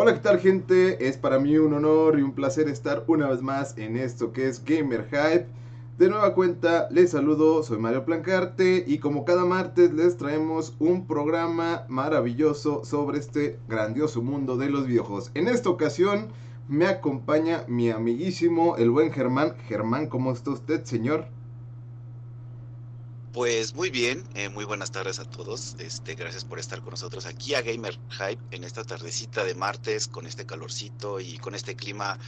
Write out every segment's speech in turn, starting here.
Hola, ¿qué tal gente? Es para mí un honor y un placer estar una vez más en esto que es Gamer Hype. De nueva cuenta, les saludo, soy Mario Plancarte y como cada martes les traemos un programa maravilloso sobre este grandioso mundo de los videojuegos. En esta ocasión me acompaña mi amiguísimo, el buen Germán. Germán, ¿cómo está usted, señor? Pues muy bien, eh, muy buenas tardes a todos. Este, gracias por estar con nosotros aquí a Gamer Hype en esta tardecita de martes con este calorcito y con este clima,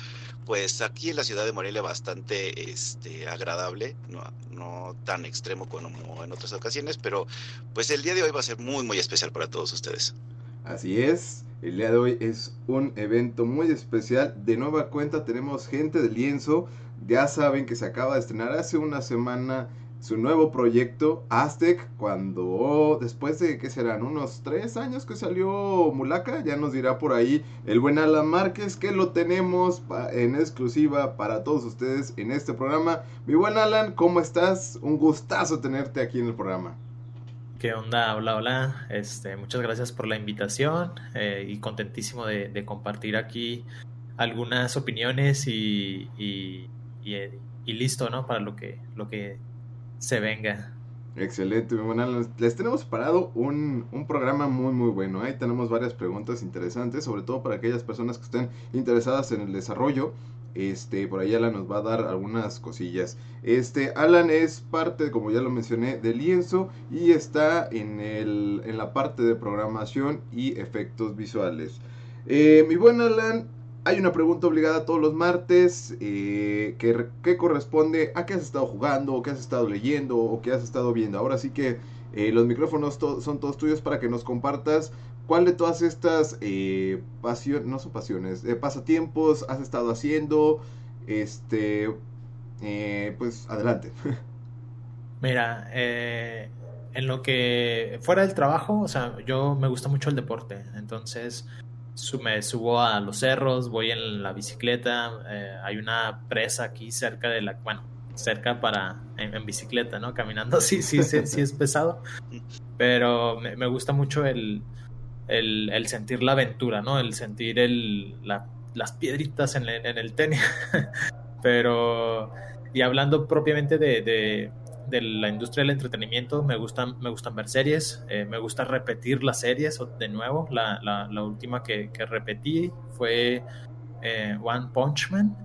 pues aquí en la ciudad de Morelia bastante este, agradable, no, no tan extremo como en otras ocasiones, pero pues el día de hoy va a ser muy muy especial para todos ustedes. Así es, el día de hoy es un evento muy especial. De nueva cuenta tenemos gente de lienzo. Ya saben que se acaba de estrenar hace una semana su nuevo proyecto, Aztec, cuando después de que serán unos tres años que salió Mulaka, ya nos dirá por ahí el buen Alan Márquez que lo tenemos en exclusiva para todos ustedes en este programa. Mi buen Alan, ¿cómo estás? Un gustazo tenerte aquí en el programa. ¿Qué onda? Hola, hola. Este, muchas gracias por la invitación eh, y contentísimo de, compartir aquí algunas opiniones y, y, y, listo, ¿no? Para lo que, lo que se venga. Excelente, bueno, les tenemos parado un, un, programa muy muy bueno. Ahí tenemos varias preguntas interesantes, sobre todo para aquellas personas que estén interesadas en el desarrollo. Este, por ahí Alan nos va a dar algunas cosillas. Este, Alan es parte, como ya lo mencioné, de Lienzo y está en, el, en la parte de programación y efectos visuales. Eh, mi buen Alan, hay una pregunta obligada todos los martes eh, que, corresponde a qué has estado jugando, o qué has estado leyendo, o qué has estado viendo. Ahora sí que eh, los micrófonos son todos tuyos para que nos compartas cuál de todas estas eh, no son pasiones, pasatiempos has estado haciendo. Este, pues adelante. Mira, en lo que fuera del trabajo, o sea, yo me gusta mucho el deporte, entonces me subo a los cerros, voy en la bicicleta, eh, hay una presa aquí cerca de la, bueno, cerca para, en, bicicleta, ¿no? Caminando sí, sí, sí, sí es pesado, pero me, gusta mucho el, el, sentir la aventura, ¿no? El sentir el, las piedritas en, el tenis, pero, y hablando propiamente de la industria del entretenimiento, me gustan, me gustan ver series, eh, me gusta repetir las series de nuevo. La, la, última que, que, repetí fue eh, One Punch Man,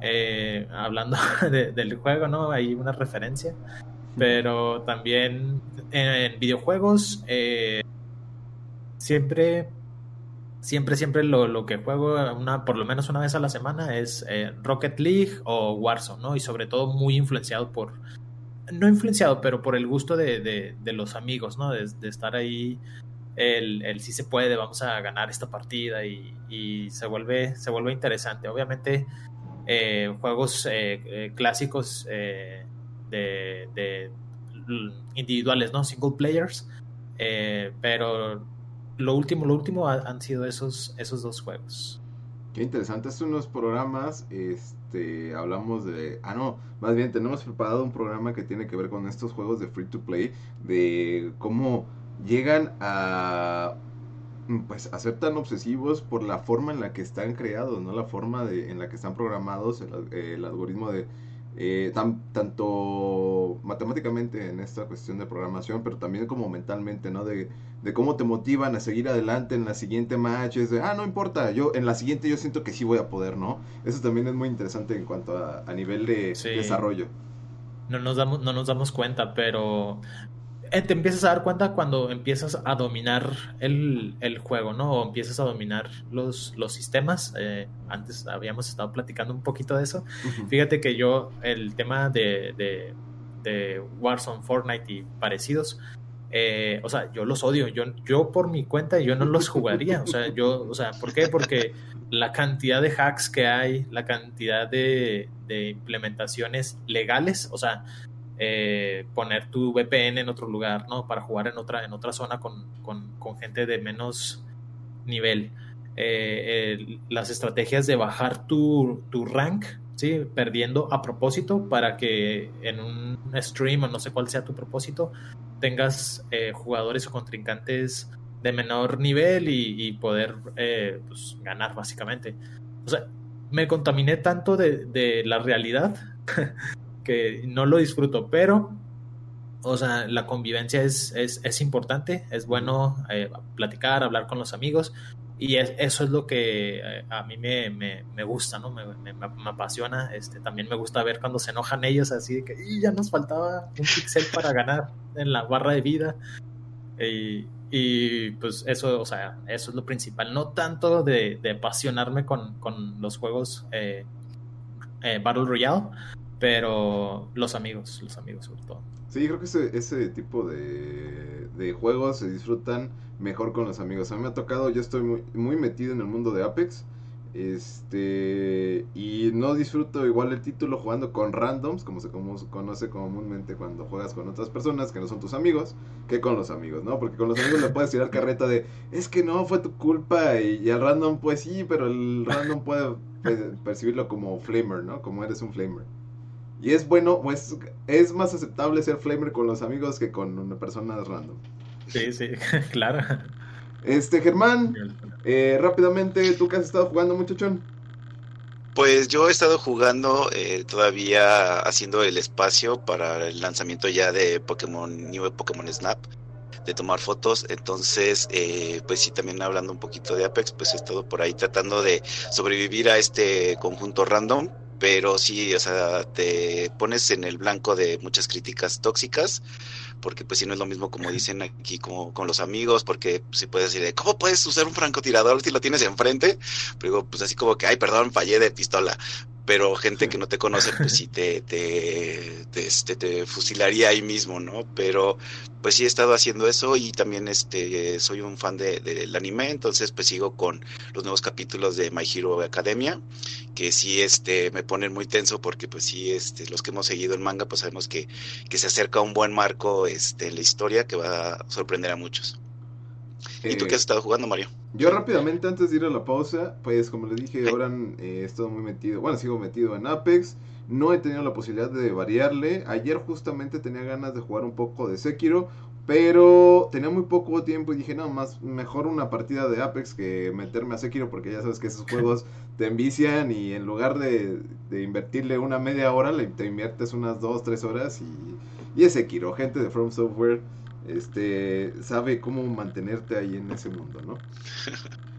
eh, hablando del juego, ¿no? Hay una referencia, pero también en, videojuegos, siempre siempre, siempre lo, lo, que juego una, por lo menos una vez a la semana es Rocket League o Warzone, ¿no? Y sobre todo muy influenciado por, no influenciado, pero por el gusto de, los amigos, ¿no? De, estar ahí, el, el si se puede, vamos a ganar esta partida y, se, vuelve, se vuelve interesante. Obviamente, eh, juegos eh, eh, clásicos de, individuales, ¿no? Single players, pero lo último, lo último han sido esos, esos dos juegos. Qué interesante, son unos programas, este, hablamos de, ah no, más bien tenemos preparado un programa que tiene que ver con estos juegos de free to play, de cómo llegan a, pues, a ser tan obsesivos por la forma en la que están creados, no la forma de, en la que están programados, el algoritmo de eh, tanto matemáticamente en esta cuestión de programación, pero también como mentalmente, ¿no? De, cómo te motivan a seguir adelante en la siguiente match, es de, ah, no importa, yo en la siguiente yo siento que sí voy a poder, ¿no? Eso también es muy interesante en cuanto a, nivel de desarrollo. No nos, damos, no nos damos cuenta, pero te empiezas a dar cuenta cuando empiezas a dominar el, juego, ¿no? O empiezas a dominar los, los sistemas. Eh, antes habíamos estado platicando un poquito de eso. Fíjate que yo, el tema de, de, de Warzone, Fortnite y parecidos, eh, o sea, yo los odio. Yo, yo por mi cuenta, yo no los jugaría. O sea, yo, o sea, ¿por qué? Porque la cantidad de hacks que hay, la cantidad de, de implementaciones legales, o sea, eh, poner tu VPN en otro lugar, ¿no? Para jugar en otra, en otra zona con, gente de menos nivel. Eh, las estrategias de bajar tu, rank, ¿sí? Perdiendo a propósito para que en un stream o no sé cuál sea tu propósito, tengas eh, jugadores o contrincantes de menor nivel y, poder eh, pues, ganar básicamente. O sea, me contaminé tanto de, de la realidad que no lo disfruto, pero o sea, la convivencia es, es, es importante, es bueno eh, platicar, hablar con los amigos y eso es lo que eh, a mí me, me, me gusta, ¿no? Me, me, apasiona. Este, también me gusta ver cuando se enojan ellos así de que ya nos faltaba un pixel para ganar en la barra de vida. Y, y, pues eso, o sea, eso es lo principal. No tanto de, de apasionarme con, con los juegos eh, Battle Royale, pero los amigos, los amigos sobre todo. Sí, creo que ese, ese tipo de, de, juegos se disfrutan mejor con los amigos. A mí me ha tocado, yo estoy muy, muy metido en el mundo de Apex. Este, y no disfruto igual el título jugando con randoms, como se conoce comúnmente cuando juegas con otras personas que no son tus amigos, que con los amigos, ¿no? Porque con los amigos le puedes tirar carreta de, es que no, fue tu culpa, y, y al random, pues sí, pero el random puede percibirlo como flamer, ¿no? Como eres un flamer. Y es bueno, pues es más aceptable ser flamer con los amigos que con una persona random. Sí, sí, claro. Este, Germán, eh, rápidamente, ¿tú qué has estado jugando, muchachón? Pues yo he estado jugando eh, todavía haciendo el espacio para el lanzamiento ya de Pokémon New Pokémon Snap, de tomar fotos. Entonces, eh, pues sí, también hablando un poquito de Apex, pues he estado por ahí tratando de sobrevivir a este conjunto random pero sí, o sea, te pones en el blanco de muchas críticas tóxicas, porque pues si no es lo mismo como dicen aquí como con los amigos, porque si puedes decir, ¿cómo puedes usar un francotirador si lo tienes enfrente? Pero pues así como que, ay, perdón, fallé de pistola, pero gente que no te conoce, pues sí te, te, te, este, te, fusilaría ahí mismo, ¿no? Pero pues sí he estado haciendo eso y también este soy un fan del de, anime, entonces pues sigo con los nuevos capítulos de My Hero Academia, que sí este me ponen muy tenso porque pues sí este los que hemos seguido el manga pues sabemos que, que se acerca un buen marco este en la historia que va a sorprender a muchos. ¿Y tú qué has estado jugando, Mario? Yo rápidamente, antes de ir a la pausa, pues como les dije, ahora eh, he estado muy metido, bueno, sigo metido en Apex. No he tenido la posibilidad de variarle. Ayer justamente tenía ganas de jugar un poco de Sekiro, pero tenía muy poco tiempo y dije, no, más mejor una partida de Apex que meterme a Sekiro porque ya sabes que esos juegos te envician y en lugar de, invertirle una media hora, le, te inviertes unas dos, tres horas y, y es Sekiro, gente de From Software este, sabe cómo mantenerte ahí en ese mundo, ¿no?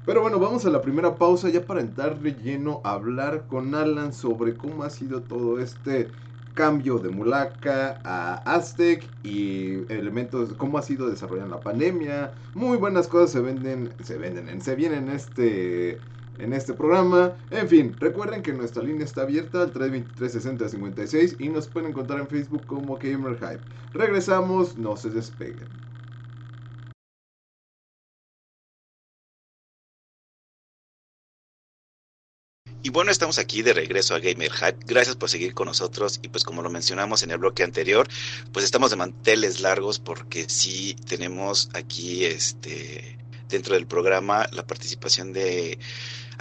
Pero bueno, vamos a la primera pausa ya para entrar de lleno a hablar con Alan sobre cómo ha sido todo este cambio de Mulaka a Aztec y elementos, cómo ha sido desarrollando la pandemia. Muy buenas cosas se venden, se venden, se vienen en este en este programa. En fin, recuerden que nuestra línea está abierta al 323-6056 y nos pueden encontrar en Facebook como Gamer Hype. Regresamos, no se despeguen. Y bueno, estamos aquí de regreso a Gamer Hype. Gracias por seguir con nosotros. Y pues como lo mencionamos en el bloque anterior, pues estamos de manteles largos porque sí tenemos aquí este dentro del programa la participación de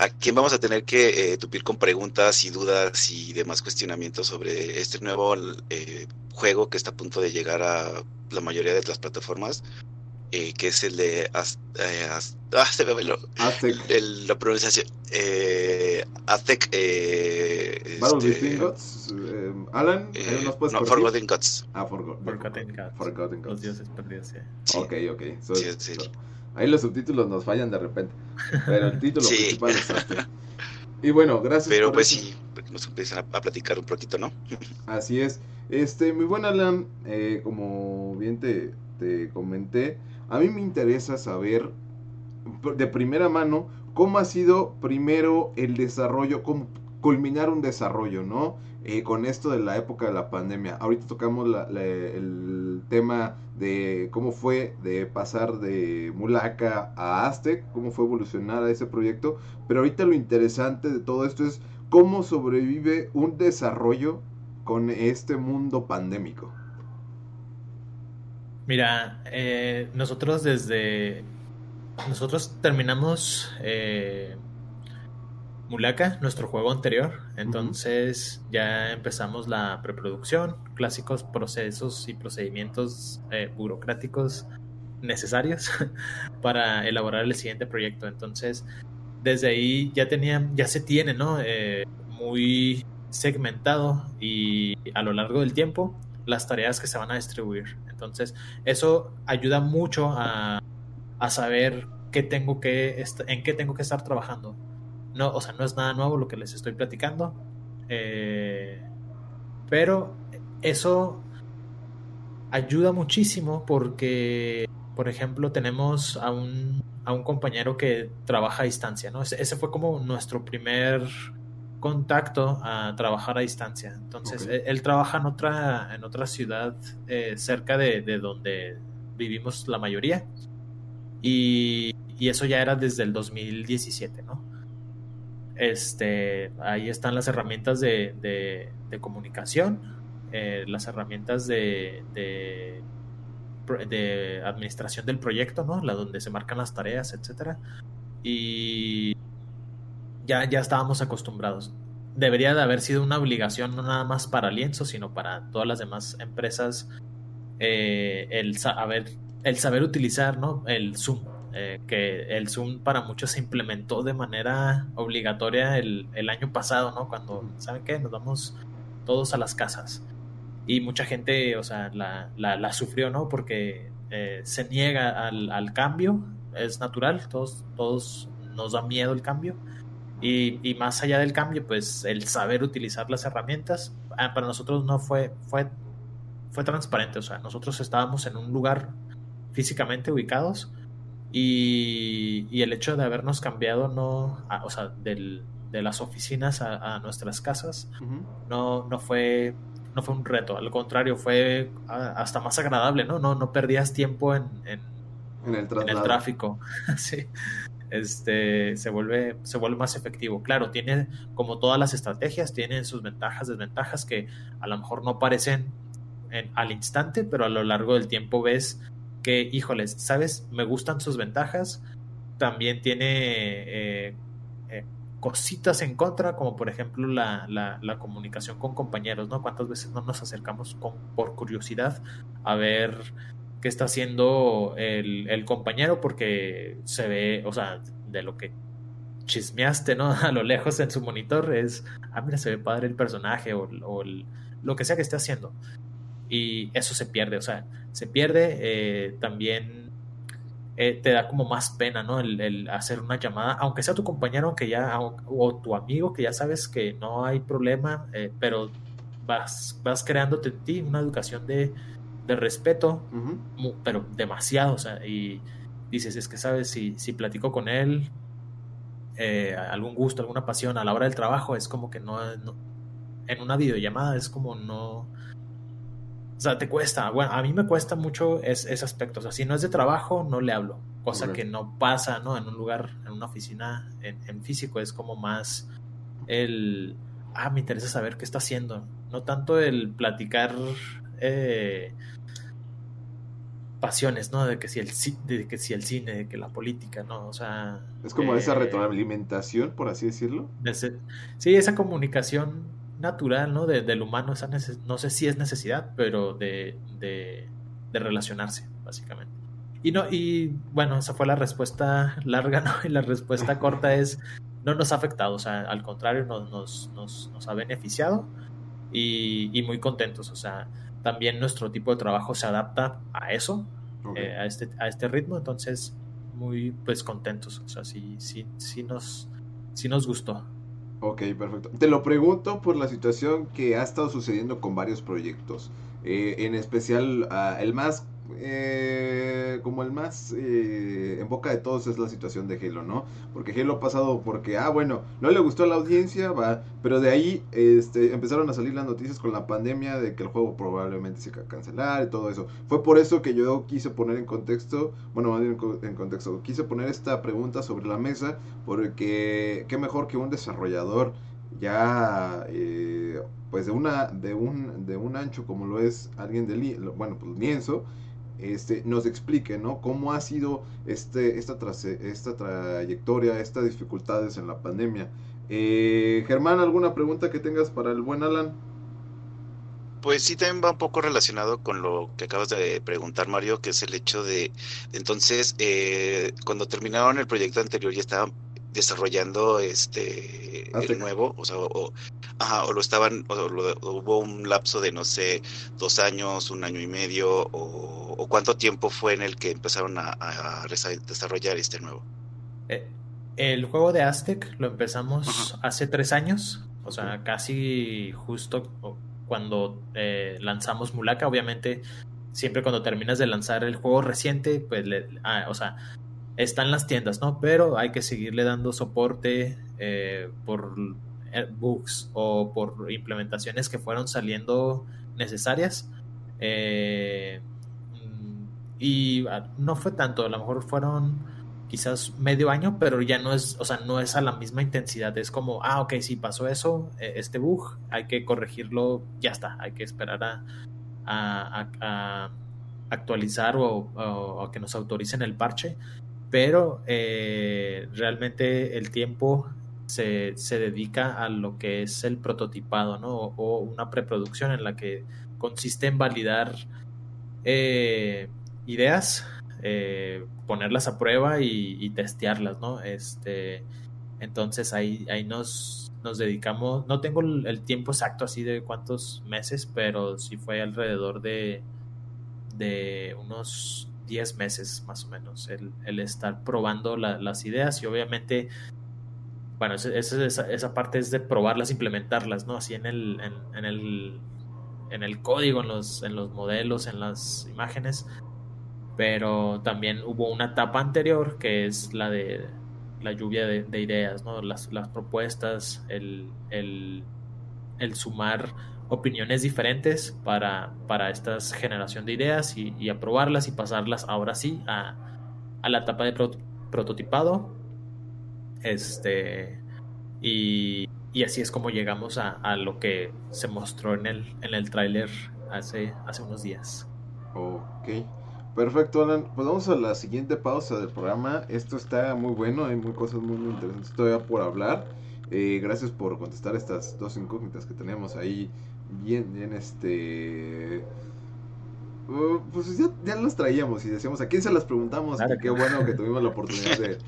a quien vamos a tener que eh, tupir con preguntas y dudas y demás cuestionamientos sobre este nuevo eh, juego que está a punto de llegar a la mayoría de las plataformas, eh, que es el de eh, ah, se me lo, el, la pronunciación eh, Aztec eh, este, Gods Alan eh, nos puedes no, Forgotten Gods. Ah Forgotten, Forgotten Gods. Forgotten Gods. Los dioses perdidos sí. ok ok. So, sí, sí. So, Ahí los subtítulos nos fallan de repente. Pero el título principal es este. Y bueno, gracias. Pero pues sí, nos empiezan a, platicar un poquito, ¿no? Así es. Este, muy buena Alan, eh, como bien te, te comenté, a mí me interesa saber de primera mano cómo ha sido primero el desarrollo, cómo culminar un desarrollo, ¿no? Eh, con esto de la época de la pandemia. Ahorita tocamos el tema de cómo fue de pasar de Mulaka a Aztec, cómo fue evolucionar a ese proyecto, pero ahorita lo interesante de todo esto es cómo sobrevive un desarrollo con este mundo pandémico. Mira, eh, nosotros desde... Nosotros terminamos... Eh, Mulaka, nuestro juego anterior. Entonces ya empezamos la preproducción, clásicos procesos y procedimientos eh, burocráticos necesarios para elaborar el siguiente proyecto. Entonces, desde ahí ya tenían, ya se tiene, ¿no? Eh, muy segmentado y a lo largo del tiempo las tareas que se van a distribuir. Entonces, eso ayuda mucho a, a saber qué tengo que en qué tengo que estar trabajando. No, o sea, no es nada nuevo lo que les estoy platicando. Eh, pero eso ayuda muchísimo porque, por ejemplo, tenemos a un, a un compañero que trabaja a distancia, ¿no? Ese, fue como nuestro primer contacto a trabajar a distancia. Entonces, él, trabaja en otra, en otra ciudad eh, cerca de, de, donde vivimos la mayoría. Y, y, eso ya era desde el 2017, ¿no? Este, ahí están las herramientas de, de, comunicación, eh, las herramientas de, de, administración del proyecto, ¿no? La donde se marcan las tareas, etcétera. Y ya, ya estábamos acostumbrados. Debería de haber sido una obligación no nada más para Lienzo, sino para todas las demás empresas eh, el saber el saber utilizar ¿no? el Zoom. Eh, que el Zoom para muchos se implementó de manera obligatoria el, año pasado, ¿no? Cuando, ¿saben qué? Nos vamos todos a las casas. Y mucha gente, o sea, la, la, sufrió, ¿no? Porque eh, se niega al, cambio, es natural, todos, todos nos da miedo el cambio. Y, y, más allá del cambio, pues el saber utilizar las herramientas, ah, para nosotros no fue, fue, fue transparente, o sea, nosotros estábamos en un lugar físicamente ubicados y, el hecho de habernos cambiado, no, o sea, del, de las oficinas a, nuestras casas, no, no, fue, no fue un reto, al contrario, fue hasta más agradable, ¿no? No, no perdías tiempo en, en, el, tráfico. sí. Este, se vuelve, se vuelve más efectivo. Claro, tiene, como todas las estrategias, tienen sus ventajas, desventajas que a lo mejor no parecen al instante, pero a lo largo del tiempo ves que, híjoles, ¿sabes? Me gustan sus ventajas. También tiene eh, eh, cositas en contra, como por ejemplo la, la, comunicación con compañeros, ¿no? ¿Cuántas veces no nos acercamos con, por curiosidad a ver qué está haciendo el, el, compañero? Porque se ve, o sea, de lo que chismeaste, ¿no? A lo lejos en su monitor es, ah, mira, se ve padre el personaje o, o lo que sea que esté haciendo y eso se pierde, o sea, se pierde eh, también eh, te da como más pena, ¿no? El, hacer una llamada, aunque sea tu compañero, que ya, o, tu amigo, que ya sabes que no hay problema, eh, pero vas, vas creándote en ti una educación de, de respeto, pero demasiado, o sea, y dices, es que sabes, si, si platico con él, algún gusto, alguna pasión a la hora del trabajo, es como que no, no en una videollamada es como no o sea, te cuesta. Bueno, a mí me cuesta mucho ese aspecto. O sea, si no es de trabajo, no le hablo. Cosa que no pasa, ¿no? En un lugar, en una oficina, en, físico, es como más el. Ah, me interesa saber qué está haciendo. No tanto el platicar. Eh, pasiones, ¿no? De que si el de que si el cine, de que la política, ¿no? O sea. Es como esa eh, retroalimentación, por así decirlo. sí, esa comunicación natural, ¿no? De, del humano, esa no sé si es necesidad, pero de, de, relacionarse, básicamente. Y no, y bueno, esa fue la respuesta larga, ¿no? Y la respuesta corta es, no nos ha afectado, o sea, al contrario, nos, nos, nos, nos ha beneficiado y, y, muy contentos, o sea, también nuestro tipo de trabajo se adapta a eso, eh, a, este, a este ritmo, entonces, muy, pues, contentos, o sea, sí, sí, sí nos, sí nos gustó. Ok, perfecto. Te lo pregunto por la situación que ha estado sucediendo con varios proyectos. Eh, en especial, uh, el más eh, como el más eh, en boca de todos es la situación de Halo, ¿no? Porque Halo ha pasado porque, ah, bueno, no le gustó a la audiencia, va, pero de ahí este, empezaron a salir las noticias con la pandemia de que el juego probablemente se iba a cancelar y todo eso. Fue por eso que yo quise poner en contexto, bueno, más bien en contexto, quise poner esta pregunta sobre la mesa porque qué mejor que un desarrollador ya eh, pues de una de un de un ancho como lo es alguien de bueno pues lienzo este, nos explique, ¿no? Cómo ha sido este, esta, esta trayectoria, estas dificultades en la pandemia. Eh, Germán, ¿alguna pregunta que tengas para el buen Alan? Pues sí, también va un poco relacionado con lo que acabas de preguntar, Mario, que es el hecho de, entonces, eh, cuando terminaron el proyecto anterior ya estaban desarrollando este el nuevo, o sea, o, lo estaban, o, hubo un lapso de no sé, dos años, un año y medio, o, cuánto tiempo fue en el que empezaron a, desarrollar este nuevo. Eh, el juego de Aztec lo empezamos hace tres años, o sea, casi justo cuando eh, lanzamos Mulaka, obviamente siempre cuando terminas de lanzar el juego reciente, pues, le, ah, o sea, están las tiendas, ¿no? Pero hay que seguirle dando soporte eh, por eh, bugs o por implementaciones que fueron saliendo necesarias. y ah, no fue tanto, a lo mejor fueron quizás medio año, pero ya no es, o sea, no es a la misma intensidad. Es como, ah, ok, si pasó eso, e, este bug, hay que corregirlo, ya está, hay que esperar a, a, actualizar o, a que nos autoricen el parche. Pero eh, realmente el tiempo se, se, dedica a lo que es el prototipado, ¿no? O, una preproducción en la que consiste en validar eh, ideas eh, ponerlas a prueba y, testearlas, ¿no? Este, entonces ahí, ahí nos, nos dedicamos, no tengo el, tiempo exacto así de cuántos meses, pero sí fue alrededor de, de unos 10 meses más o menos, el, estar probando las ideas y obviamente, bueno, esa, esa, parte es de probarlas, implementarlas, ¿no? Así en el, en el, en el código, en los, en los modelos, en las imágenes, pero también hubo una etapa anterior que es la de la lluvia de, ideas, ¿no? las, propuestas, el, el, sumar opiniones diferentes para, para esta generación de ideas y, aprobarlas y pasarlas ahora sí a, la etapa de prototipado. Este, y, así es como llegamos a, a, lo que se mostró en el, en el tráiler hace, hace unos días. Ok. Perfecto, Alan. Pues vamos a la siguiente pausa del programa. Esto está muy bueno, hay muy cosas muy, interesantes todavía por hablar. Eh, gracias por contestar estas dos incógnitas que tenemos ahí. Bien, bien, este. Uh, pues ya, ya, las traíamos y decíamos a quién se las preguntamos. qué bueno que tuvimos la oportunidad de,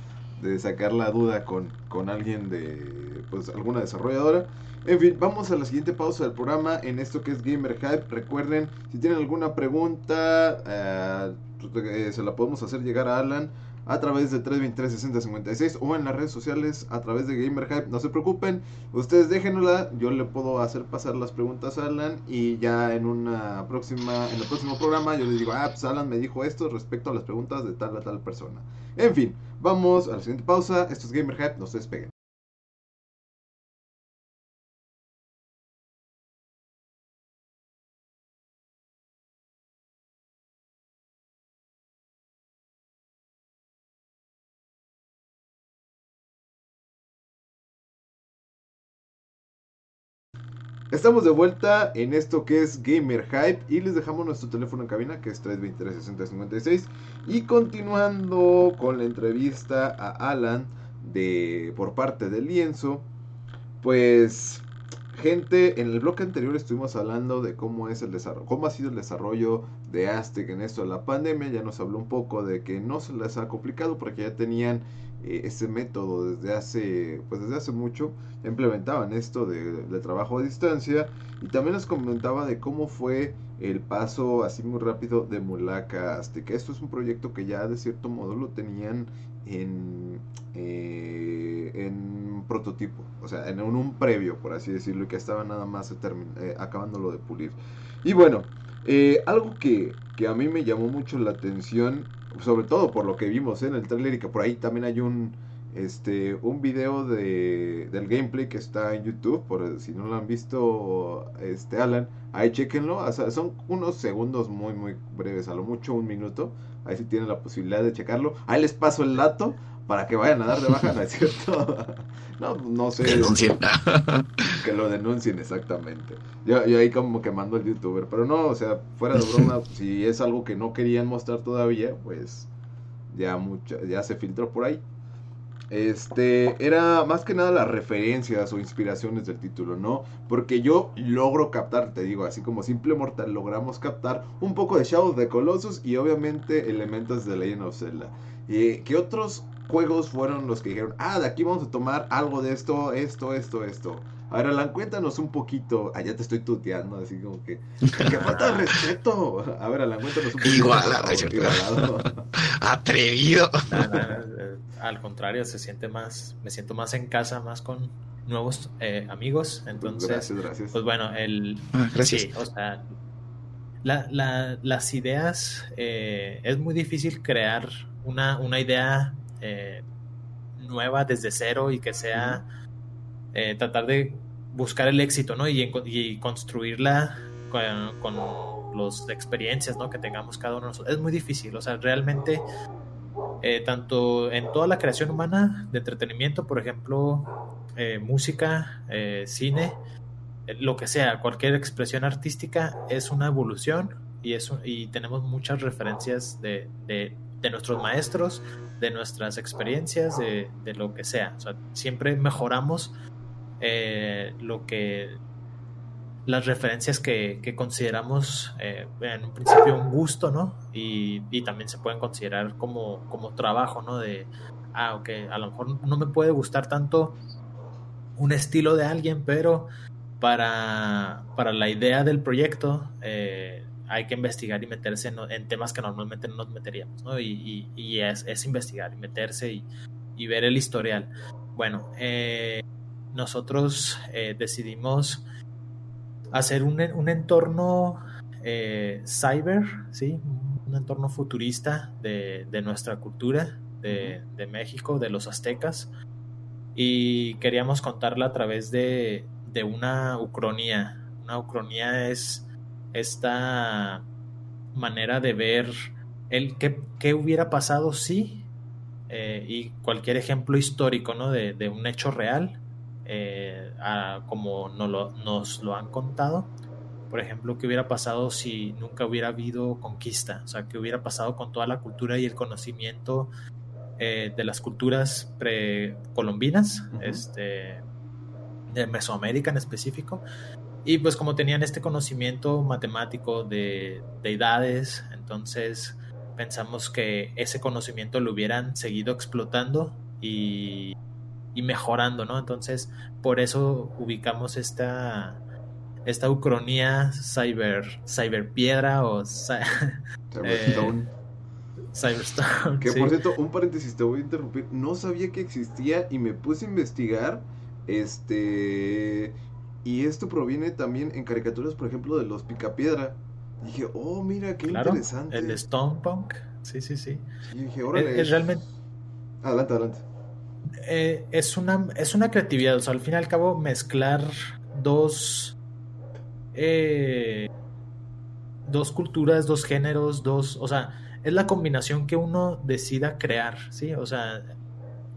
de sacar la duda con, con alguien de pues alguna desarrolladora. En fin, vamos a la siguiente pausa del programa en esto que es Gamer Hype. Recuerden, si tienen alguna pregunta, eh, se la podemos hacer llegar a Alan a través de 323-6056 o en las redes sociales a través de Gamer Hype. No se preocupen, ustedes déjenosla, yo le puedo hacer pasar las preguntas a Alan y ya en una próxima, en el próximo programa yo les digo, ah, pues Alan me dijo esto respecto a las preguntas de tal a tal persona. En fin, vamos a la siguiente pausa. Esto es Gamer Hype, no se despeguen. Estamos de vuelta en esto que es Gamer Hype y les dejamos nuestro teléfono en cabina que es 323-6056 y continuando con la entrevista a Alan de por parte del lienzo pues gente en el bloque anterior estuvimos hablando de cómo es el desarrollo cómo ha sido el desarrollo de Aztec en esto de la pandemia. Ya nos habló un poco de que no se les ha complicado porque ya tenían eh, ese método desde hace, pues desde hace mucho, implementaban esto de, trabajo a distancia y también les comentaba de cómo fue el paso así muy rápido de Mulaka que Esto es un proyecto que ya de cierto modo lo tenían en, eh, en prototipo, o sea, en un, previo, por así decirlo, y que estaba nada más eh, acabándolo de pulir. Y bueno, algo que, que a mí me llamó mucho la atención sobre todo por lo que vimos en el trailer y que por ahí también hay un este un video de, del gameplay que está en YouTube, por si no lo han visto este Alan, ahí chequenlo, son unos segundos muy muy breves, a lo mucho un minuto, ahí si tienen la posibilidad de checarlo, ahí les paso el dato para que vayan a dar de baja, ¿no es cierto? no, no sé. Denuncien. que lo denuncien exactamente. Yo, yo ahí como quemando al youtuber, pero no, o sea, fuera de broma, si es algo que no querían mostrar todavía, pues ya mucho, ya se filtró por ahí. este, era más que nada las referencias o inspiraciones del título, ¿no? Porque yo logro captar, te digo, así como simple mortal, logramos captar un poco de Shadow of the Colossus y obviamente elementos de Legend of Zelda. Eh, ¿Qué otros juegos fueron los que dijeron, ah, de aquí vamos a tomar algo de esto, esto, esto, esto? A ver, Alan, cuéntanos un poquito. Allá te estoy tuteando, así como que. ¡Qué falta de respeto! A ver, Alan, cuéntanos un poquito. Igual, Atrevido. al contrario, se siente más. Me siento más en casa, más con nuevos eh, amigos. Entonces. Gracias, gracias. Pues bueno, el. Ah, gracias. Sí, o sea. La, la, las ideas. Eh, es muy difícil crear una, una idea eh, nueva desde cero y que sea. tratar de buscar el éxito, ¿no? Y, y construirla con, con las experiencias, ¿no? Que tengamos cada uno de nosotros. Es muy difícil, o sea, realmente, eh, tanto en toda la creación humana de entretenimiento, por ejemplo, eh, música, eh, cine, lo que sea, cualquier expresión artística es una evolución y, es, y tenemos muchas referencias de, de, de nuestros maestros, de nuestras experiencias, de, de, lo que sea. O sea, siempre mejoramos eh, lo que las referencias que, consideramos eh, en un principio un gusto, ¿no? Y, también se pueden considerar como, como trabajo, ¿no? De, ah, ok, a lo mejor no me puede gustar tanto un estilo de alguien, pero para, para la idea del proyecto eh, hay que investigar y meterse en, temas que normalmente no nos meteríamos, ¿no? Y, y, es, es, investigar y meterse y, y ver el historial. Bueno, eh, nosotros eh, decidimos hacer un, entorno eh, cyber, ¿sí? un entorno futurista de, nuestra cultura, de, México, de los aztecas, y queríamos contarla a través de, una ucronía. Una ucronía es esta manera de ver el qué, hubiera pasado si eh, y cualquier ejemplo histórico ¿no? de, de, un hecho real eh, como nos lo, nos lo han contado. Por ejemplo, ¿qué hubiera pasado si nunca hubiera habido conquista? O sea, ¿qué hubiera pasado con toda la cultura y el conocimiento eh, de las culturas precolombinas, este, de Mesoamérica en específico? Y pues como tenían este conocimiento matemático de deidades, entonces pensamos que ese conocimiento lo hubieran seguido explotando y y mejorando, ¿no? Entonces, por eso ubicamos esta esta ucronía cyber cyberpiedra o cyberstone. Eh, cyberstone. Que por cierto, un paréntesis, te voy a interrumpir. No sabía que existía y me puse a investigar. Este. Y esto proviene también en caricaturas, por ejemplo, de los Picapiedra. Dije, oh, mira, qué interesante. El Stone Punk. Sí, sí, sí. Y dije, órale. es realmente. Adelante, adelante. Eh, es, una, es una creatividad. O sea, al fin y al cabo, mezclar dos. Eh, dos culturas, dos géneros, dos. O sea, es la combinación que uno decida crear, ¿sí? O sea,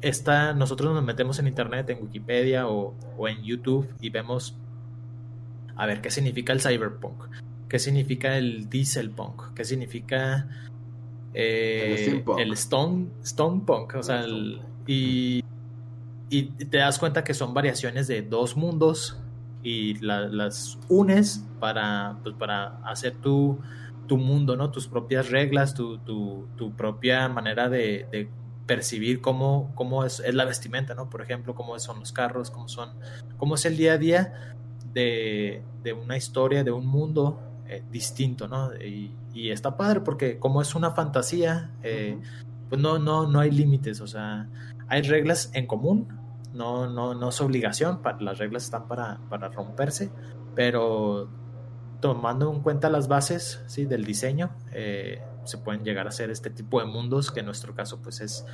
está, nosotros nos metemos en internet, en Wikipedia o, en YouTube y vemos. A ver, ¿qué significa el cyberpunk? ¿Qué significa el dieselpunk? ¿Qué significa eh, el, stone, stone punk? O sea, el, y, y te das cuenta que son variaciones de dos mundos y las unes para, pues, para hacer tu, tu mundo, ¿no? Tus propias reglas, tu, tu, tu propia manera de, de percibir cómo, cómo es, es, la vestimenta, ¿no? Por ejemplo, cómo son los carros, cómo son, cómo es el día a día de, de una historia, de un mundo eh, distinto, ¿no? Y, y, está padre porque como es una fantasía, eh, pues no, no, no hay límites, o sea, hay reglas en común, no, no, no es obligación, las reglas están para, para romperse, pero tomando en cuenta las bases ¿sí? del diseño, eh, se pueden llegar a hacer este tipo de mundos, que en nuestro caso pues es,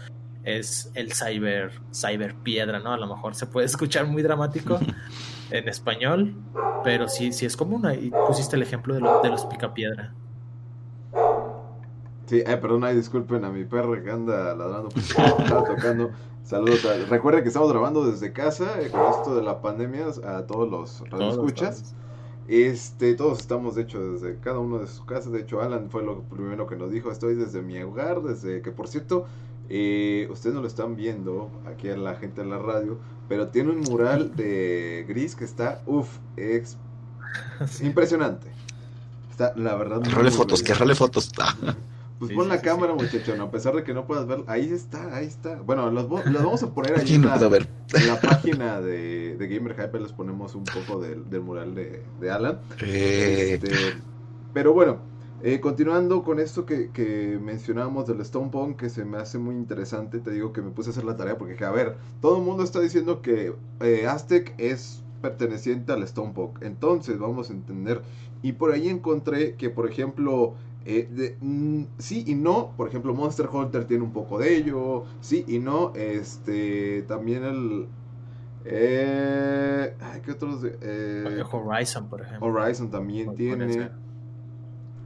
es el cyber, cyber piedra, ¿no? A lo mejor se puede escuchar muy dramático en español, pero sí, sí es común. Y pusiste el ejemplo de, de los picapiedra. Sí, eh, perdón, disculpen a mi perro que anda ladrando porque estaba tocando. Saludos. Recuerden que estamos grabando desde casa eh, con esto de la pandemia a todos los radioescuchas. Este, todos estamos, de hecho, desde cada uno de sus casas. De hecho, Alan fue lo primero que nos dijo. Estoy desde mi hogar, desde que, por cierto, Eh, ustedes no lo están viendo aquí a la gente de la radio, pero tiene un mural de gris que está, uff, es impresionante. Está, la verdad. Que role fotos, que role fotos. Pues pon la cámara, muchacho, a pesar de que no puedas ver, ahí está, ahí está. Bueno, los, vamos a poner ahí en, la, en la, página de, de Gamer Hype, les ponemos un poco del, mural de, de Alan. Eh. Este, pero bueno, eh, continuando con esto que, que mencionábamos del Stone Punk, que se me hace muy interesante, te digo que me puse a hacer la tarea porque, a ver, todo el mundo está diciendo que eh, Aztec es perteneciente al Stone Punk. Entonces, vamos a entender. Y por ahí encontré que, por ejemplo, eh, mm, sí y no, por ejemplo, Monster Hunter tiene un poco de ello, sí y no, este, también el... Eh, ¿Qué otros? Eh, Horizon, por ejemplo. Horizon también tiene.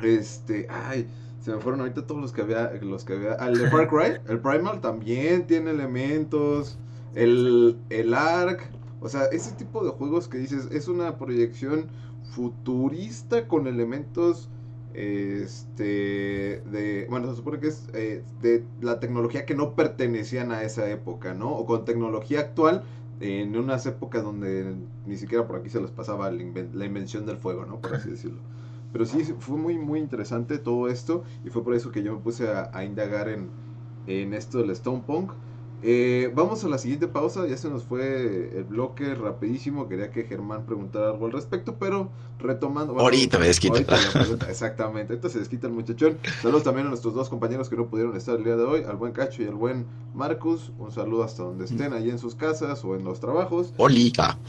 Este, ay, se me fueron ahorita todos los que había, los que había. Ah, el de Far Cry, el Primal también tiene elementos. El, el Ark, o sea, ese tipo de juegos que dices, es una proyección futurista con elementos este de bueno se supone que es eh, de la tecnología que no pertenecían a esa época no o con tecnología actual en unas épocas donde ni siquiera por aquí se les pasaba la, invención del fuego no por así decirlo. Pero sí fue muy muy interesante todo esto y fue por eso que yo me puse a, indagar en, en esto del stone punk eh, vamos a la siguiente pausa, ya se nos fue el bloque rapidísimo, quería que Germán preguntara algo al respecto, pero retomando... ahorita me desquita. exactamente, entonces se desquita el muchachón. Saludos también a nuestros dos compañeros que no pudieron estar el día de hoy, al buen Cacho y al buen Marcus. Un saludo hasta donde estén, allí en sus casas o en los trabajos. Olita.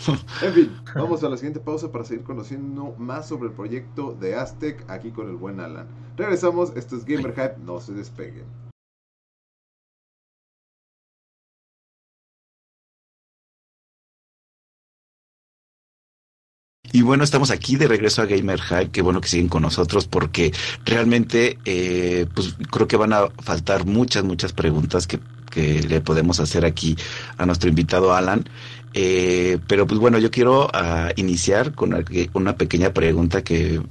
En fin, vamos a la siguiente pausa para seguir conociendo más sobre el proyecto de Aztec aquí con el buen Alan. Regresamos, esto es Gamer Hype, no se despeguen. Y bueno, estamos aquí de regreso a Gamer Hype. Qué bueno que siguen con nosotros porque realmente, eh, pues creo que van a faltar muchas, muchas preguntas que, que le podemos hacer aquí a nuestro invitado Alan. Eh, pero pues bueno, yo quiero uh, iniciar con una pequeña pregunta que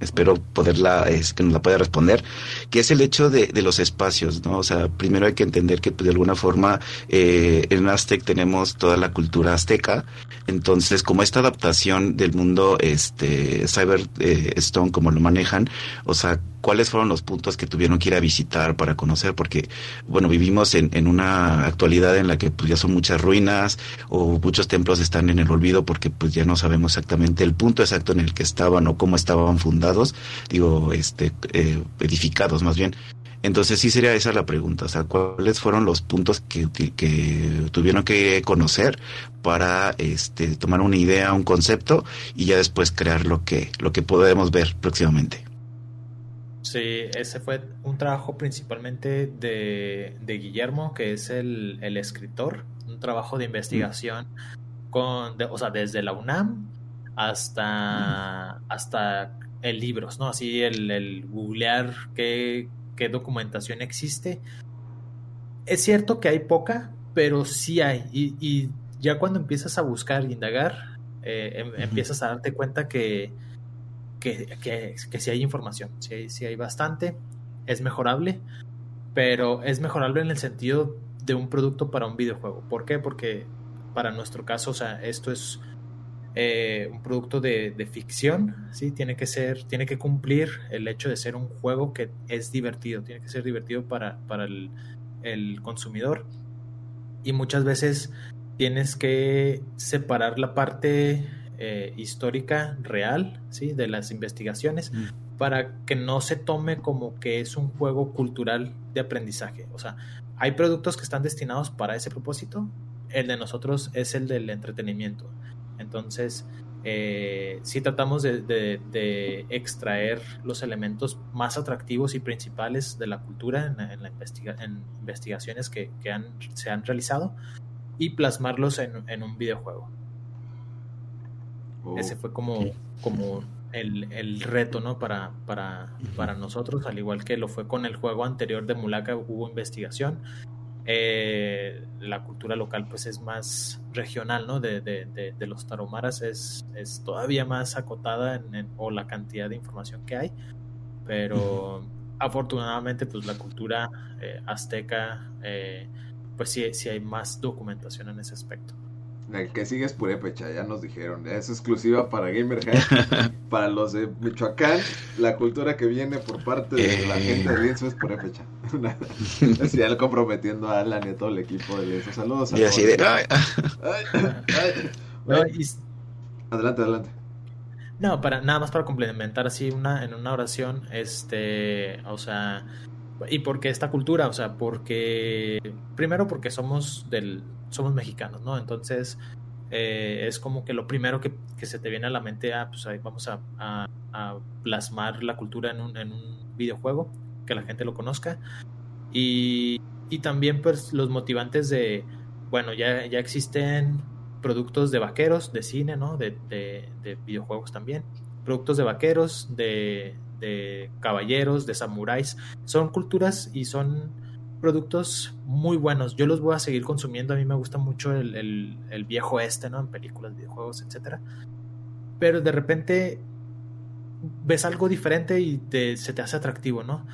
espero poderla, es, que nos la pueda responder, que es el hecho de, de, los espacios, ¿no? O sea, primero hay que entender que pues, de alguna forma eh, en Aztec tenemos toda la cultura azteca, entonces como esta adaptación del mundo este Cyber eh, Stone como lo manejan, o sea, cuáles fueron los puntos que tuvieron que ir a visitar para conocer, porque, bueno, vivimos en, en una actualidad en la que pues ya son muchas ruinas o muchos templos están en el olvido porque pues ya no sabemos exactamente el punto exacto en el que estaban o cómo estaban fundados, digo, este, eh, edificados más bien. Entonces sí sería esa la pregunta, o sea, ¿cuáles fueron los puntos que, que, tuvieron que conocer para este, tomar una idea, un concepto y ya después crear lo que, lo que podemos ver próximamente? Sí, ese fue un trabajo principalmente de, Guillermo, que es el, escritor, un trabajo de investigación con, o sea, desde la UNAM hasta, hasta el libros, ¿no? Así el, el googlear qué, qué documentación existe. Es cierto que hay poca, pero sí hay. Y, ya cuando empiezas a buscar y indagar, eh, em, empiezas a darte cuenta que que, que, sí hay información, sí hay, hay bastante, es mejorable, pero es mejorable en el sentido de un producto para un videojuego. ¿Por qué? Porque para nuestro caso, o sea, esto es eh, un producto de, ficción, ¿sí? Tiene que ser, tiene que cumplir el hecho de ser un juego que es divertido, tiene que ser divertido para, para el, el consumidor. Y muchas veces tienes que separar la parte eh, histórica real, ¿sí? De las investigaciones, mm. para que no se tome como que es un juego cultural de aprendizaje. O sea, hay productos que están destinados para ese propósito. El de nosotros es el del entretenimiento. Entonces, eh, si tratamos de, extraer los elementos más atractivos y principales de la cultura en, la en investigaciones que, se han realizado y plasmarlos en un videojuego. Ese fue como, como el, reto, ¿no? Para, para, para nosotros, al igual que lo fue con el juego anterior de Mulaka, hubo investigación. Eh, la cultura local pues es más regional, ¿no? De, de, los taromaras es, todavía más acotada en, o la cantidad de información que hay, pero afortunadamente, pues la cultura eh, azteca, eh, pues sí, sí hay más documentación en ese aspecto. El que sigue es Purépecha, ya nos dijeron. Es exclusiva para Gamer para los de Michoacán, la cultura que viene por parte de la gente de Lienzo es Purépecha. así ya comprometiendo a Alan y a todo el equipo de Lienzo. Saludos. Y así de... Adelante, adelante. No, para, nada más para complementar así una, en una oración, este, o sea, ¿y por qué esta cultura? O sea, porque, primero porque somos del, somos mexicanos, ¿no? Entonces, eh, es como que lo primero que, se te viene a la mente, ah, pues ahí vamos a, plasmar la cultura en un, en un, videojuego, que la gente lo conozca. Y, y también pues los motivantes de, bueno, ya, ya existen productos de vaqueros, de cine, ¿no? De, de, videojuegos también. Productos de vaqueros, de, de caballeros, de samuráis. Son culturas y son productos muy buenos. Yo los voy a seguir consumiendo. A mí me gusta mucho el, el, viejo este, ¿no? En películas, videojuegos, etcétera. Pero de repente ves algo diferente y te, se te hace atractivo, ¿no?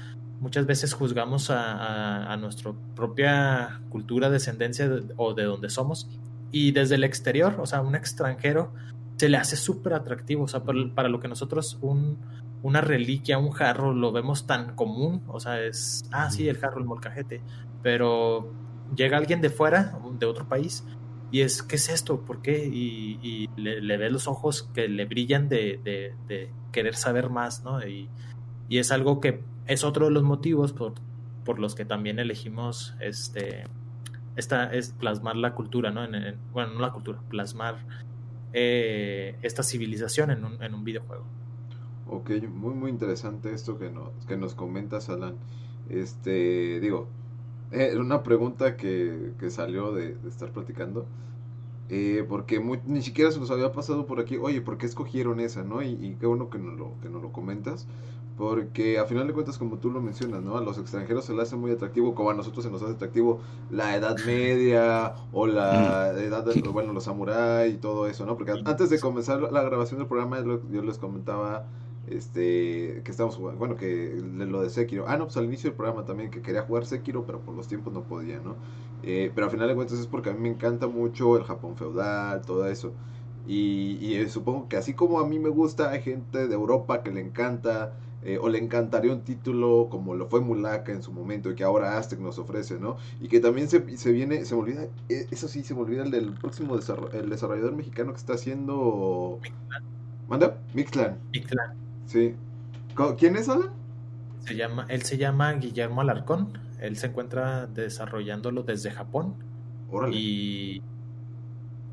Muchas veces juzgamos a, a, a nuestra propia cultura, descendencia o de donde somos y desde el exterior, o sea, un extranjero, se le hace súper atractivo. O sea, para, lo que nosotros un, una reliquia, un jarro, lo vemos tan común. O sea, es, ah, sí, el jarro, el molcajete. Pero llega alguien de fuera, de otro país, y es, ¿qué es esto? ¿Por qué? Y, le, ve los ojos que le brillan de, de, querer saber más, ¿no? Y, y, es algo que es otro de los motivos por, por los que también elegimos este esta es plasmar la cultura, ¿no? En, bueno, no la cultura, plasmar eh, esta civilización en un, en un videojuego. Ok, muy muy interesante esto que nos, que nos comentas, Alan. Este, digo, era una pregunta que, que salió de, estar platicando. Eh, porque ni siquiera se nos había pasado por aquí, oye, ¿por qué escogieron esa, no? Y, y qué bueno que nos, lo, que nos lo comentas, porque a final de cuentas, como tú lo mencionas, ¿no? A los extranjeros se les hace muy atractivo, como a nosotros se nos hace atractivo la Edad Media o la edad de, bueno, los samuráis y todo eso, ¿no? Porque antes de comenzar la grabación del programa, yo les comentaba este que estamos jugando, bueno, que lo de Sekiro. Ah, no, pues al inicio del programa también, que quería jugar Sekiro, pero por los tiempos no podía, ¿no? Eh, pero a final de cuentas es porque a mí me encanta mucho el Japón feudal, todo eso. Y, y eh, supongo que así como a mí me gusta, hay gente de Europa que le encanta eh, o le encantaría un título como lo fue Mulaka en su momento y que ahora Aztec nos ofrece, ¿no? Y que también se, se viene, se me olvida, eh, eso sí, se me olvida el del próximo el desarrollador mexicano que está haciendo... ¿Manda? Mixlan. Mixlan. Sí. ¿Quién es Alan? Se llama, él se llama Guillermo Alarcón. Él se encuentra desarrollándolo desde Japón. Órale. Y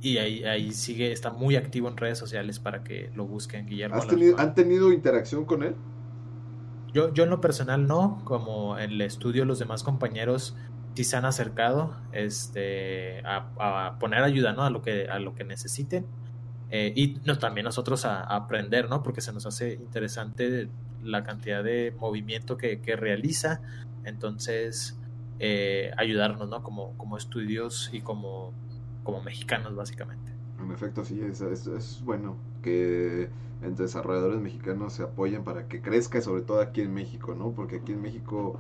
y ahí, ahí sigue, está muy activo en redes sociales para que lo busquen, Guillermo. ¿Han tenido interacción con él? Yo, yo en lo personal no, como en el estudio los demás compañeros sí se han acercado este, a, poner ayuda ¿no? a, lo que, a lo que necesiten. Eh, y no, también nosotros a, aprender, ¿no? Porque se nos hace interesante la cantidad de movimiento que, que realiza. Entonces, eh, ayudarnos, ¿no? Como, como estudios y como, como mexicanos, básicamente. En efecto, sí, es, es bueno que entre desarrolladores mexicanos se apoyen para que crezca, sobre todo aquí en México, ¿no? Porque aquí en México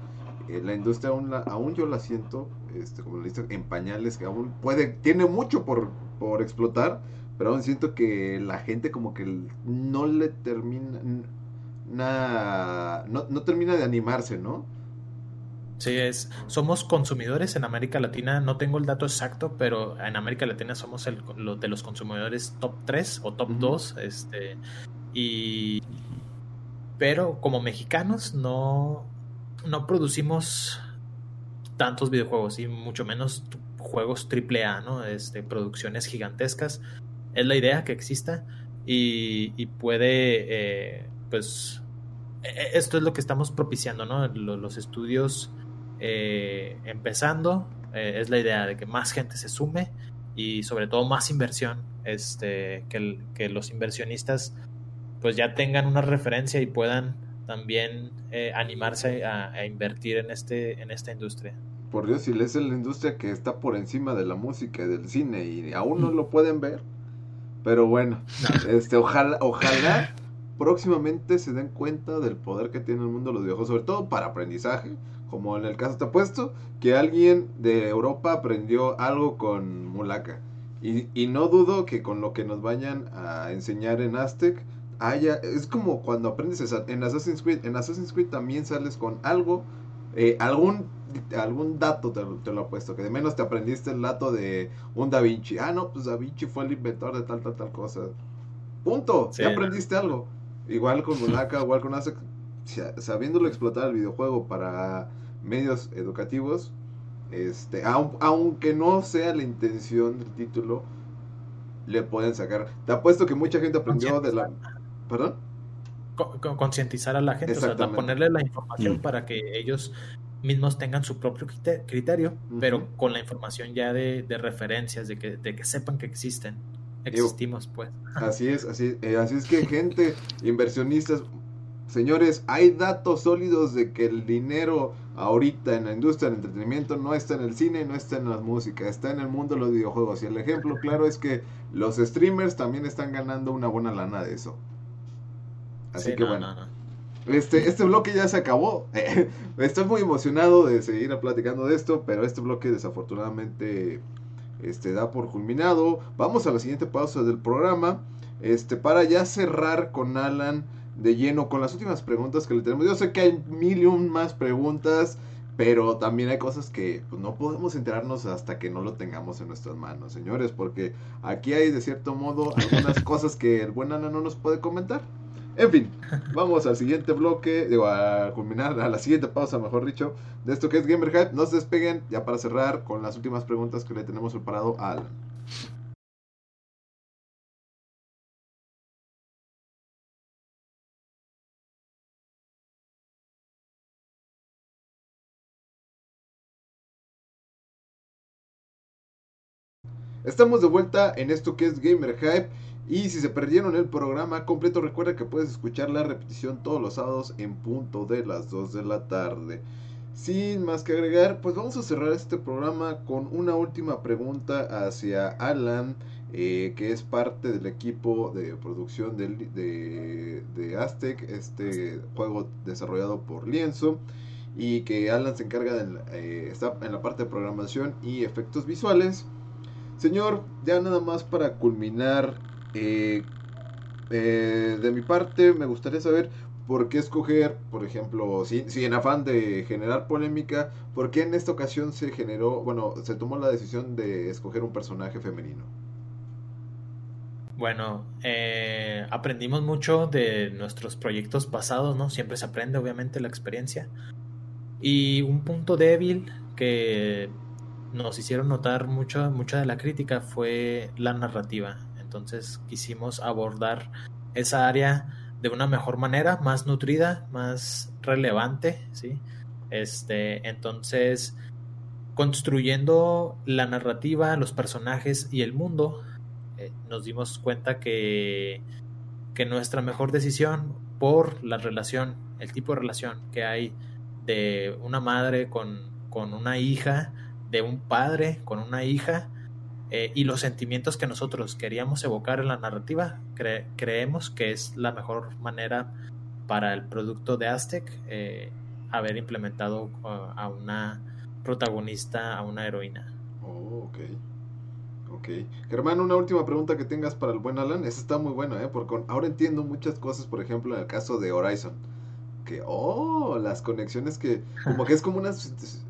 eh, la industria aún, la, aún yo la siento, este, como le en pañales, que aún puede, tiene mucho por, por explotar, pero aún siento que la gente como que no le termina, no, no termina de animarse, ¿no? Sí, es, somos consumidores en América Latina, no tengo el dato exacto, pero en América Latina somos el, de los consumidores top 3 o top 2, este, y, pero como mexicanos no, no producimos tantos videojuegos y mucho menos juegos AAA, ¿no? Este, producciones gigantescas. Es la idea que exista y, y puede, eh, pues, e, e, esto es lo que estamos propiciando, ¿no? Los estudios eh, empezando, eh, es la idea de que más gente se sume y sobre todo más inversión, este, que, que los inversionistas pues ya tengan una referencia y puedan también eh, animarse a, invertir en, este, en esta industria. Por Dios, si es la industria que está por encima de la música y del cine y aún no lo pueden ver, pero bueno, este, ojalá, ojalá próximamente se den cuenta del poder que tiene el mundo de los videojuegos, sobre todo para aprendizaje, como en el caso te apuesto, que alguien de Europa aprendió algo con Mulaka. Y, y no dudo que con lo que nos vayan a enseñar en Aztec, haya, es como cuando aprendes en Assassin's Creed, en Assassin's Creed también sales con algo, eh, algún algún dato te, te, lo apuesto, que de menos te aprendiste el dato de un Da Vinci. Ah, no, pues Da Vinci fue el inventor de tal, tal, tal cosa. Punto, ya aprendiste algo. Igual con Mulaka, igual con Aztec, sabiéndolo explotar el videojuego para medios educativos, este, aunque no sea la intención del título, le pueden sacar. Te apuesto que mucha gente aprendió de la... ¿Perdón? Concientizar a la gente, o sea, ponerle la información mm. para que ellos mismos tengan su propio criterio, pero con la información ya de, referencias, de que, de que sepan que existen. Existimos, pues. Así es, así, eh, así es que gente, inversionistas, señores, hay datos sólidos de que el dinero ahorita en la industria del entretenimiento no está en el cine, no está en la música, está en el mundo de los videojuegos. Y el ejemplo claro es que los streamers también están ganando una buena lana de eso. Así que bueno. Este, este bloque ya se acabó. Estoy muy emocionado de seguir platicando de esto, pero este bloque desafortunadamente este, da por culminado. Vamos a la siguiente pausa del programa. Este, para ya cerrar con Alan de lleno con las últimas preguntas que le tenemos. Yo sé que hay mil y un más preguntas, pero también hay cosas que pues, no podemos enterarnos hasta que no lo tengamos en nuestras manos, señores, porque aquí hay de cierto modo algunas cosas que el buen Ana no nos puede comentar. En fin, vamos al siguiente bloque, digo, a culminar, a la siguiente pausa, mejor dicho, de esto que es Gamer Hype. No se despeguen, ya para cerrar con las últimas preguntas que le tenemos preparado a Alan. Estamos de vuelta en esto que es Gamer Hype. Y si se perdieron el programa completo, recuerda que puedes escuchar la repetición todos los sábados en punto de las 2 de la tarde. Sin más que agregar, pues vamos a cerrar este programa con una última pregunta hacia Alan, eh, que es parte del equipo de producción de, de, Aztec, este juego desarrollado por Lienzo, y que Alan se encarga de eh, está en la parte de programación y efectos visuales. Señor, ya nada más para culminar, eh, eh, de mi parte me gustaría saber por qué escoger, por ejemplo, si, si, en afán de generar polémica, por qué en esta ocasión se generó, bueno, se tomó la decisión de escoger un personaje femenino. Bueno, eh, aprendimos mucho de nuestros proyectos pasados, ¿no? Siempre se aprende, obviamente, la experiencia. Y un punto débil que nos hicieron notar mucho, mucha de la crítica fue la narrativa. Entonces quisimos abordar esa área de una mejor manera, más nutrida, más relevante, ¿sí? Este, entonces, construyendo la narrativa, los personajes y el mundo, eh, nos dimos cuenta que, que nuestra mejor decisión por la relación, el tipo de relación que hay de una madre con, con una hija, de un padre con una hija eh, y los sentimientos que nosotros queríamos evocar en la narrativa, creemos que es la mejor manera para el producto de Aztec eh, haber implementado uh, a una protagonista, a una heroína. Oh, ok. Ok. Germán, una última pregunta que tengas para el buen Alan. Esa está muy buena, ¿eh? Porque ahora entiendo muchas cosas, por ejemplo, en el caso de Horizon que, oh, las conexiones que, como que es como una,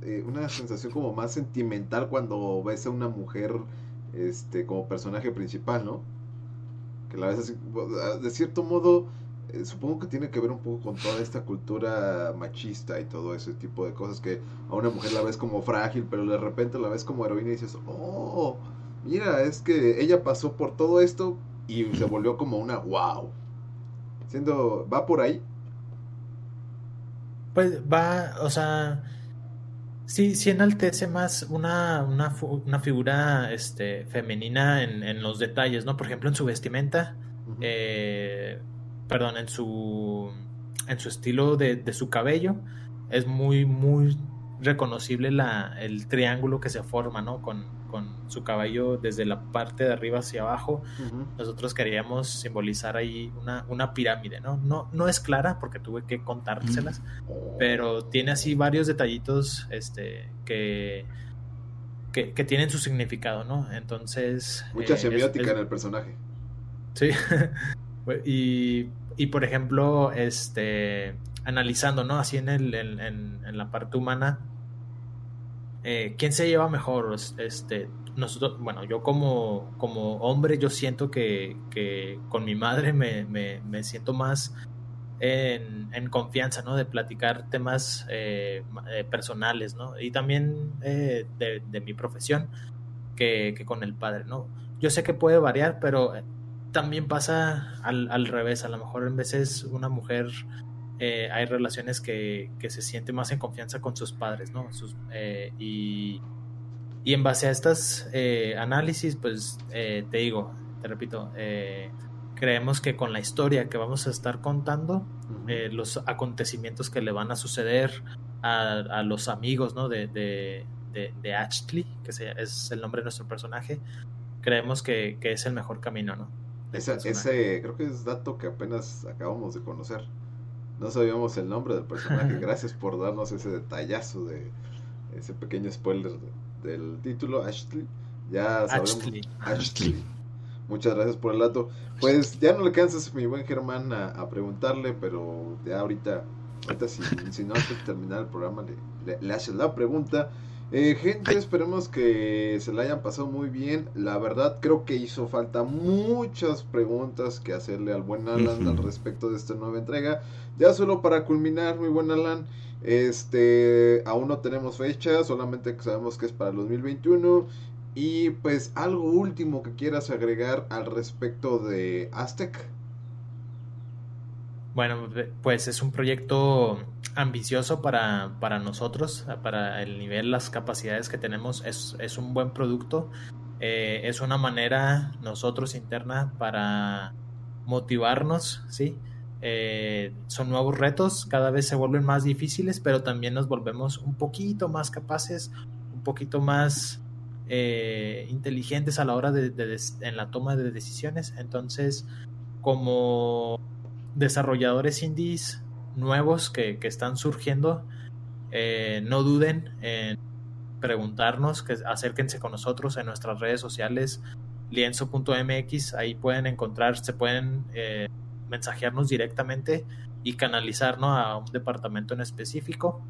eh, una sensación como más sentimental cuando ves a una mujer, este, como personaje principal, ¿no? Que la ves así, de cierto modo, eh, supongo que tiene que ver un poco con toda esta cultura machista y todo ese tipo de cosas que a una mujer la ves como frágil, pero de repente la ves como heroína y dices, oh, mira, es que ella pasó por todo esto y se volvió como una wow. Siendo, va por ahí. Pues va, o sea, sí, sí enaltece más una, una, una figura este, femenina en, en, los detalles, ¿no? Por ejemplo, en su vestimenta, eh, perdón, en su, en su estilo de, de, su cabello, es muy, muy reconocible la, el triángulo que se forma, ¿no? Con, con su caballo desde la parte de arriba hacia abajo. Nosotros queríamos simbolizar ahí una, una pirámide, ¿no? ¿no? No es clara porque tuve que contárselas, pero tiene así varios detallitos este, que, que, tienen su significado, ¿no? Entonces... Mucha eh, semiótica en el personaje. Sí. y, y por ejemplo, este analizando, ¿no? Así en, el, en, en, la parte humana, eh, ¿quién se lleva mejor? Este, nosotros, bueno, yo como, como hombre, yo siento que, que con mi madre me, me, siento más en, en, confianza, ¿no? De platicar temas eh, eh, personales, ¿no? Y también de, de, mi profesión que, que, con el padre, ¿no? Yo sé que puede variar, pero también pasa al, al revés. A lo mejor en veces una mujer eh, hay relaciones que, que, se siente más en confianza con sus padres, ¿no? Sus, eh, y, y, en base a estas eh, análisis, pues te digo, te repito, creemos que con la historia que vamos a estar contando, los acontecimientos que le van a suceder a, a los amigos, ¿no? De, de, de, Ashley, que es el nombre de nuestro personaje, creemos que, que es el mejor camino, ¿no? ese creo que es dato que apenas acabamos de conocer. No sabíamos el nombre del personaje. Gracias por darnos ese detallazo de ese pequeño spoiler del título, Ashley. Ya sabemos. Ashley. Muchas gracias por el dato. Pues ya no le cansas, mi buen Germán, a, preguntarle, pero ya ahorita, ahorita si, si no antes de terminar el programa, le, le haces la pregunta. Eh, gente, esperemos que se la hayan pasado muy bien. La verdad, creo que hizo falta muchas preguntas que hacerle al buen Alan al respecto de esta nueva entrega. Ya solo para culminar, muy buen Alan, este, aún no tenemos fecha, solamente sabemos que es para el 2021. Y pues algo último que quieras agregar al respecto de Aztec. Bueno, pues es un proyecto ambicioso para, para nosotros, para el nivel, las capacidades que tenemos. Es, es un buen producto. Eh, es una manera nosotros interna para motivarnos, ¿sí? Eh, son nuevos retos, cada vez se vuelven más difíciles, pero también nos volvemos un poquito más capaces, un poquito más eh, inteligentes a la hora de, de, en la toma de decisiones. Entonces, como desarrolladores indies nuevos que, están surgiendo, eh, no duden en preguntarnos, que acérquense con nosotros en nuestras redes sociales, lienzo.mx, ahí pueden encontrar, se pueden eh, mensajearnos directamente y canalizarnos a un departamento en específico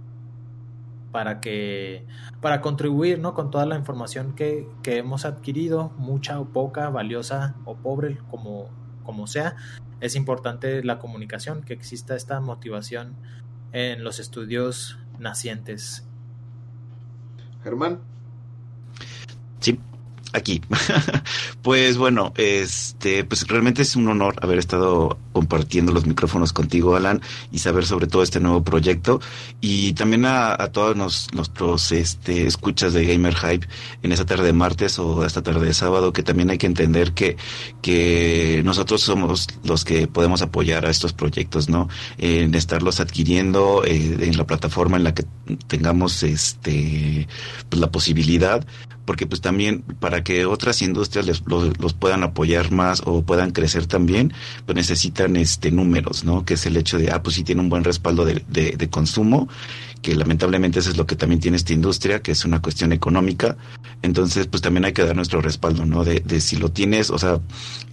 para que para contribuir ¿no? con toda la información que, que hemos adquirido, mucha o poca, valiosa o pobre, como, como sea, es importante la comunicación, que exista esta motivación en los estudios nacientes. Germán. Aquí. pues bueno, este, pues realmente es un honor haber estado compartiendo los micrófonos contigo, Alan, y saber sobre todo este nuevo proyecto. Y también a, todos nuestros este, escuchas de Gamer Hype en esta tarde de martes o esta tarde de sábado, que también hay que entender que, que nosotros somos los que podemos apoyar a estos proyectos, ¿no? En estarlos adquiriendo eh, en la plataforma en la que tengamos este, pues, la posibilidad porque pues también para que otras industrias les, los, puedan apoyar más o puedan crecer también, pues necesitan este números, ¿no? Que es el hecho de, ah, pues sí tiene un buen respaldo de, de, consumo, que lamentablemente eso es lo que también tiene esta industria, que es una cuestión económica. Entonces, pues también hay que dar nuestro respaldo, ¿no? De, de si lo tienes, o sea,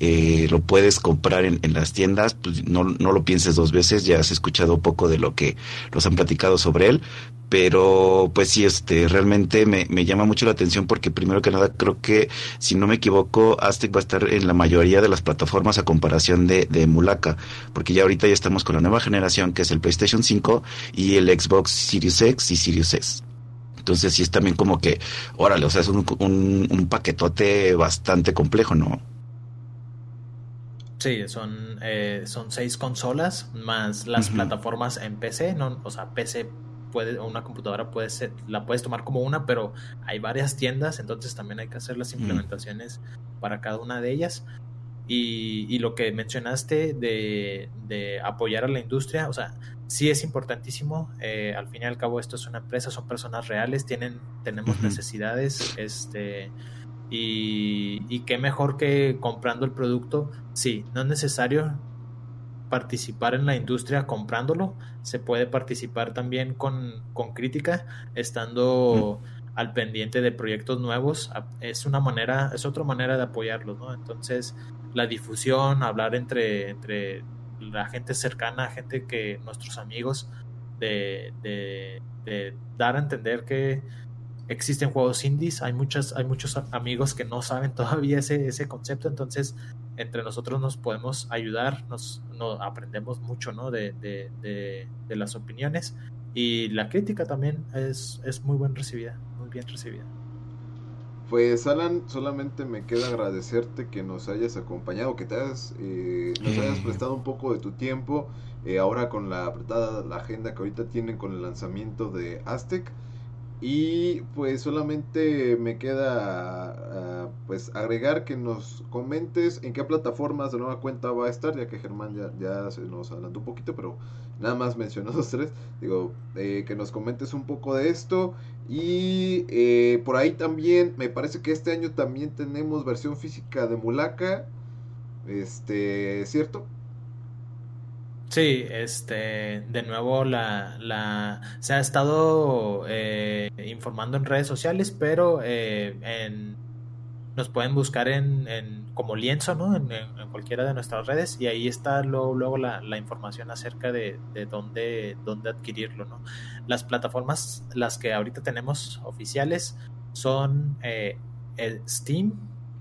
eh, lo puedes comprar en, en las tiendas, pues no, no lo pienses dos veces, ya has escuchado poco de lo que nos han platicado sobre él, pero pues sí, este, realmente me, me, llama mucho la atención porque primero que nada creo que, si no me equivoco, Aztec va a estar en la mayoría de las plataformas a comparación de, de Mulaka, porque ya ahorita ya estamos con la nueva generación que es el PlayStation 5 y el Xbox Series X y Series S. Entonces sí es también como que, órale, o sea, es un, un, un paquetote bastante complejo, ¿no? Sí, son, eh, son seis consolas más las plataformas en PC, no, o sea, PC puede, una computadora puede ser, la puedes tomar como una, pero hay varias tiendas, entonces también hay que hacer las implementaciones para cada una de ellas. Y, y lo que mencionaste de, de, apoyar a la industria, o sea, sí es importantísimo. Eh, al fin y al cabo, esto es una empresa, son personas reales, tienen, tenemos necesidades, este, Y, y qué mejor que comprando el producto. Sí, no es necesario participar en la industria comprándolo, se puede participar también con, con crítica, estando al pendiente de proyectos nuevos. Es una manera, es otra manera de apoyarlos, ¿no? Entonces, la difusión, hablar entre, entre la gente cercana, gente que nuestros amigos, de, de, de dar a entender que existen juegos indies, hay muchas, hay muchos amigos que no saben todavía ese, ese concepto, entonces entre nosotros nos podemos ayudar, nos, aprendemos mucho ¿no? de, de, de, las opiniones y la crítica también es, es muy bien recibida, muy bien recibida. Pues Alan, solamente me queda agradecerte que nos hayas acompañado, que te hayas, eh, nos hayas prestado un poco de tu tiempo, eh, ahora con la apretada la agenda que ahorita tienen con el lanzamiento de Aztec. Y pues solamente me queda ah, pues agregar que nos comentes en qué plataformas de nueva cuenta va a estar, ya que Germán ya, ya se nos adelantó un poquito, pero nada más mencionó los tres. Digo, eh, que nos comentes un poco de esto. Y eh, por ahí también, me parece que este año también tenemos versión física de Mulaka. Este, ¿cierto? Sí, este, de nuevo la, la se ha estado eh, informando en redes sociales, pero eh, nos pueden buscar en, en como lienzo, ¿no? En, cualquiera de nuestras redes y ahí está luego, luego la, la, información acerca de, de dónde, dónde adquirirlo, ¿no? Las plataformas, las que ahorita tenemos oficiales son eh, Steam,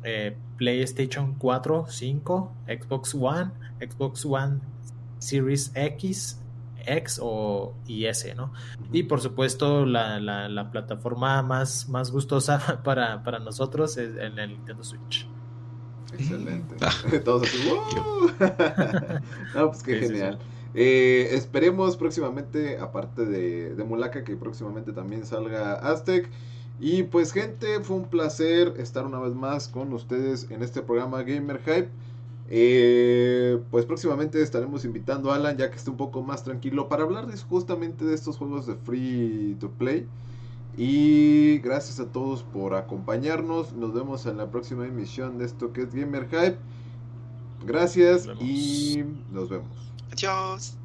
eh, PlayStation 4, 5, Xbox One, Xbox One Series X, X o y S, ¿no? Y por supuesto la, la, plataforma más, más gustosa para, para nosotros es en el Nintendo Switch. Excelente. Ah. Todos así, no, pues qué genial. Eh, esperemos próximamente, aparte de, de Mulaka, que próximamente también salga Aztec. Y pues gente, fue un placer estar una vez más con ustedes en este programa Gamer Hype. Eh, pues próximamente estaremos invitando a Alan ya que esté un poco más tranquilo para hablar justamente de estos juegos de free to play. Y gracias a todos por acompañarnos. Nos vemos en la próxima emisión de esto que es Gamer Hype. Gracias y nos vemos. Adiós.